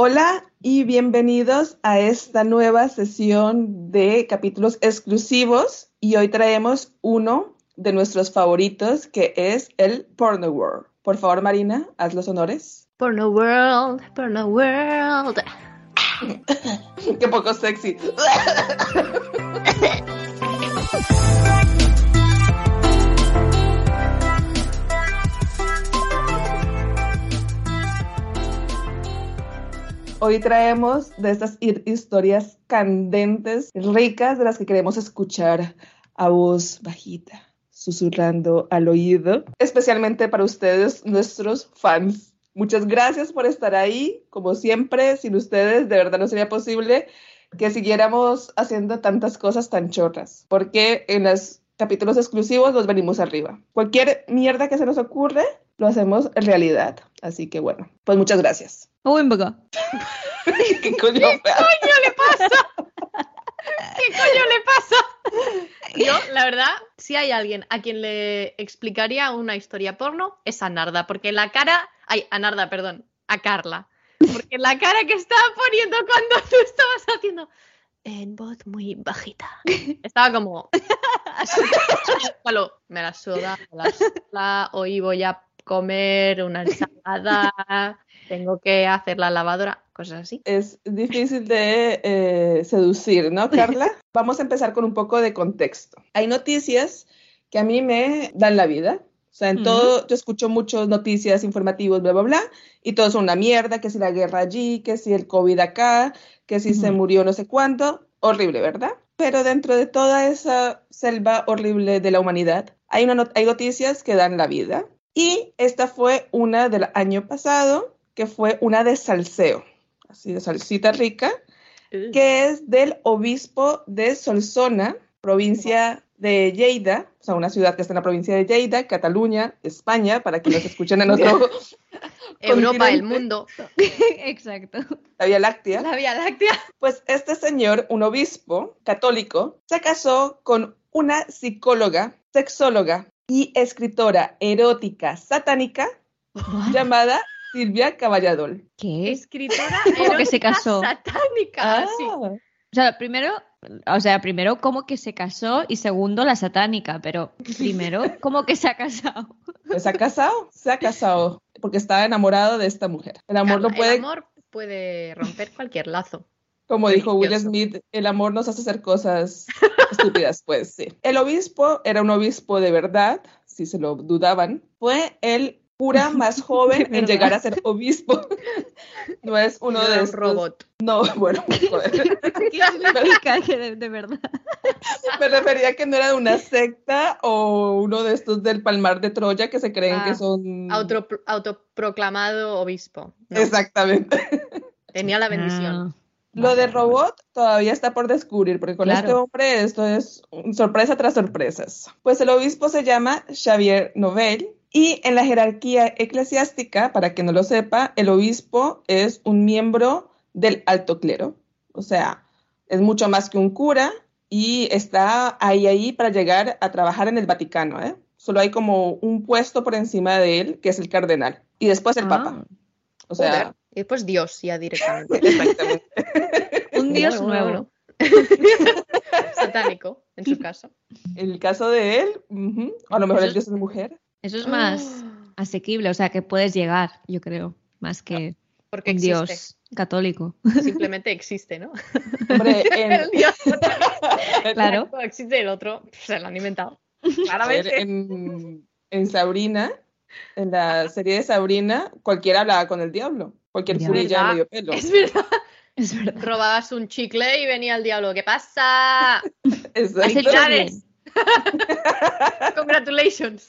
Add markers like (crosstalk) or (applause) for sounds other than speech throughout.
Hola y bienvenidos a esta nueva sesión de capítulos exclusivos y hoy traemos uno de nuestros favoritos que es el Porno World. Por favor, Marina, haz los honores. Porno World, Porno World. (laughs) Qué poco sexy. (laughs) Hoy traemos de estas historias candentes, ricas, de las que queremos escuchar a voz bajita, susurrando al oído, especialmente para ustedes, nuestros fans. Muchas gracias por estar ahí. Como siempre, sin ustedes de verdad no sería posible que siguiéramos haciendo tantas cosas tan chorras, porque en los capítulos exclusivos nos venimos arriba. Cualquier mierda que se nos ocurre, lo hacemos en realidad. Así que bueno, pues muchas gracias. Oh. (laughs) ¿Qué coño, ¿Qué coño le pasa? ¿Qué coño le pasa? Yo, la verdad, si hay alguien a quien le explicaría una historia porno, es a Narda, porque la cara. Ay, a Narda, perdón, a Carla. Porque la cara que estaba poniendo cuando tú estabas haciendo en voz muy bajita. Estaba como. (laughs) Palo, me la suda, me la suda, hoy voy a comer una ensalada, (laughs) tengo que hacer la lavadora, cosas así. Es difícil de eh, seducir, ¿no, (laughs) Carla? Vamos a empezar con un poco de contexto. Hay noticias que a mí me dan la vida. O sea, en todo, yo escucho muchas noticias informativos, bla, bla, bla, y todo es una mierda, que si la guerra allí, que si el COVID acá, que si se murió no sé cuánto. Horrible, ¿verdad? Pero dentro de toda esa selva horrible de la humanidad, hay, una hay noticias que dan la vida. Y esta fue una del año pasado, que fue una de salseo, así de salsita rica, que es del obispo de Solsona, provincia de Lleida, o sea, una ciudad que está en la provincia de Lleida, Cataluña, España, para que nos escuchen en otro (laughs) Europa, el mundo. (laughs) Exacto. La Vía Láctea. La Vía Láctea. Pues este señor, un obispo católico, se casó con una psicóloga, sexóloga y escritora erótica satánica llamada Silvia Caballadol. ¿Qué? Escritora (laughs) ¿Cómo que se casó? satánica. sí. O sea, primero, o sea, primero cómo que se casó y segundo la satánica, pero primero (laughs) cómo que se ha casado. Pues se ha casado, se ha casado, porque estaba enamorado de esta mujer. El amor no El puede, amor puede romper cualquier lazo. como dijo Will. Smith, el amor nos hace hacer cosas (laughs) estúpidas, pues sí. El obispo era un obispo de verdad, si se lo dudaban, fue el cura (laughs) más joven en llegar a ser obispo. No es uno de un estos- robot. No, bueno, joder. (laughs) ¿Qué significa que de, de verdad? Me refería que no era de una secta o uno de estos del Palmar de Troya que se creen Ah, que son... Auto- autoproclamado obispo. No, Exactamente. Tenía la bendición. Ah, Lo de robot todavía está por descubrir, porque con Claro. este hombre esto es sorpresa tras sorpresas. Pues el obispo se llama Xavier Novel y en la jerarquía eclesiástica, para que no lo sepa, el obispo es un miembro del alto clero. O sea, es mucho más que un cura y está ahí, ahí para llegar a trabajar en el Vaticano. ¿eh? Solo hay como un puesto por encima de él, que es el cardenal, y después el Ah. papa. O sea, Joder. Y después Dios ya directamente. (laughs) exactamente. un dios nuevo. (laughs) Satánico, en su caso. En el caso de él, a lo mejor Eso el dios es mujer. Eso es más asequible, o sea, que puedes llegar, yo creo, más que Porque un existe. dios católico. Simplemente existe, ¿no? Hombre, (laughs) en, El dios Claro. existe, el otro se lo han inventado. ver, en, en Sabrina, en la serie de Sabrina, cualquiera hablaba con el diablo. Cualquier Ya. furilla de medio pelo. Es verdad. (laughs) Es verdad. Robabas un chicle y venía el diablo. ¿Qué pasa? Exacto. (laughs) Congratulations.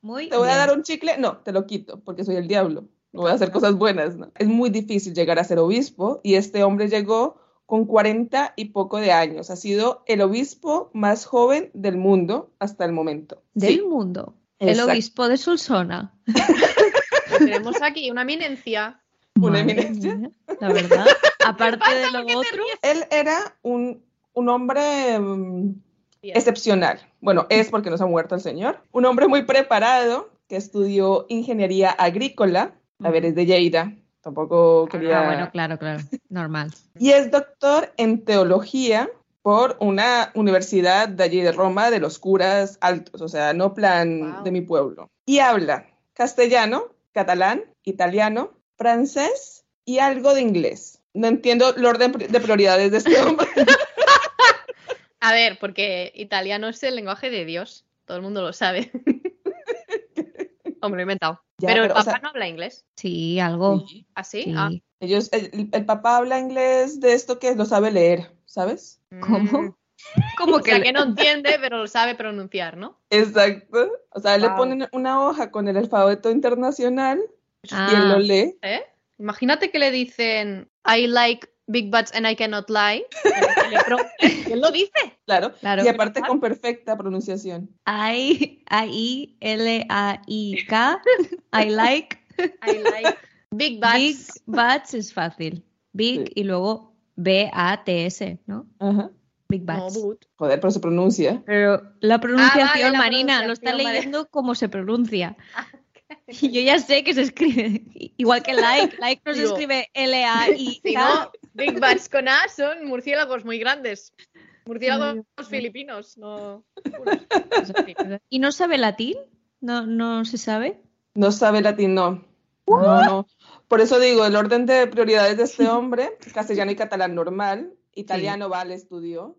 Muy Te voy a dar un chicle, no, te lo quito, porque soy el diablo. voy a hacer cosas buenas. ¿no? Es muy difícil llegar a ser obispo y este hombre llegó con 40 y poco de años. Ha sido el obispo más joven del mundo hasta el momento. Del Sí, mundo. El obispo de Solsona. (laughs) Tenemos aquí una eminencia. Una eminencia. mía, La verdad. Aparte de lo otro. Él era un, un hombre mm, Bien. excepcional. Bueno, es porque nos ha muerto el señor. Un hombre muy preparado que estudió ingeniería agrícola. A ver, es de Lleida. Tampoco quería... Ah, bueno, claro, claro. Normal. Y es doctor en teología por una universidad de allí de Roma, de los curas altos, o sea, no plan Wow. de mi pueblo. Y habla castellano, catalán, italiano, francés y algo de inglés. No entiendo el orden de prioridades de este hombre. (laughs) A ver, porque italiano es el lenguaje de Dios. Todo el mundo lo sabe. (laughs) Hombre, lo he inventado. Ya, pero, el o papá sea- no habla inglés. Sí, algo. ¿Así? Sí. Ah. Ellos, el, el papá habla inglés de esto que lo sabe leer, ¿sabes? ¿Cómo? Como (laughs) O que, sea, le- que no entiende, pero lo sabe pronunciar, ¿no? Exacto. O sea, le Wow. ponen una hoja con el alfabeto internacional y él lo Ah, lee. ¿Eh? Imagínate que le dicen I like big butts and I cannot lie. Le (laughs) él lo dice. Claro. Claro. Y aparte con perfecta pronunciación. I, I, L, A, I, K. (laughs) I like. I like big butts. Big butts es fácil. Big Sí. y luego B, A, T, S, ¿no? Big No, but. Joder, pero se pronuncia. Pero la pronunciación, Ah, la Marina, lo está pronunciación, vale. leyendo como se pronuncia. (laughs) Y yo ya sé que se escribe igual que like. Like no se escribe L-A-I. (laughs) Si no, big butts con A son murciélagos muy grandes. Murciélagos filipinos, no. (laughs) ¿Y no sabe latín? ¿No, no se sabe? No sabe latín, no. No, no. Por eso digo, el orden de prioridades de este hombre, castellano y catalán normal, italiano vale, estudió.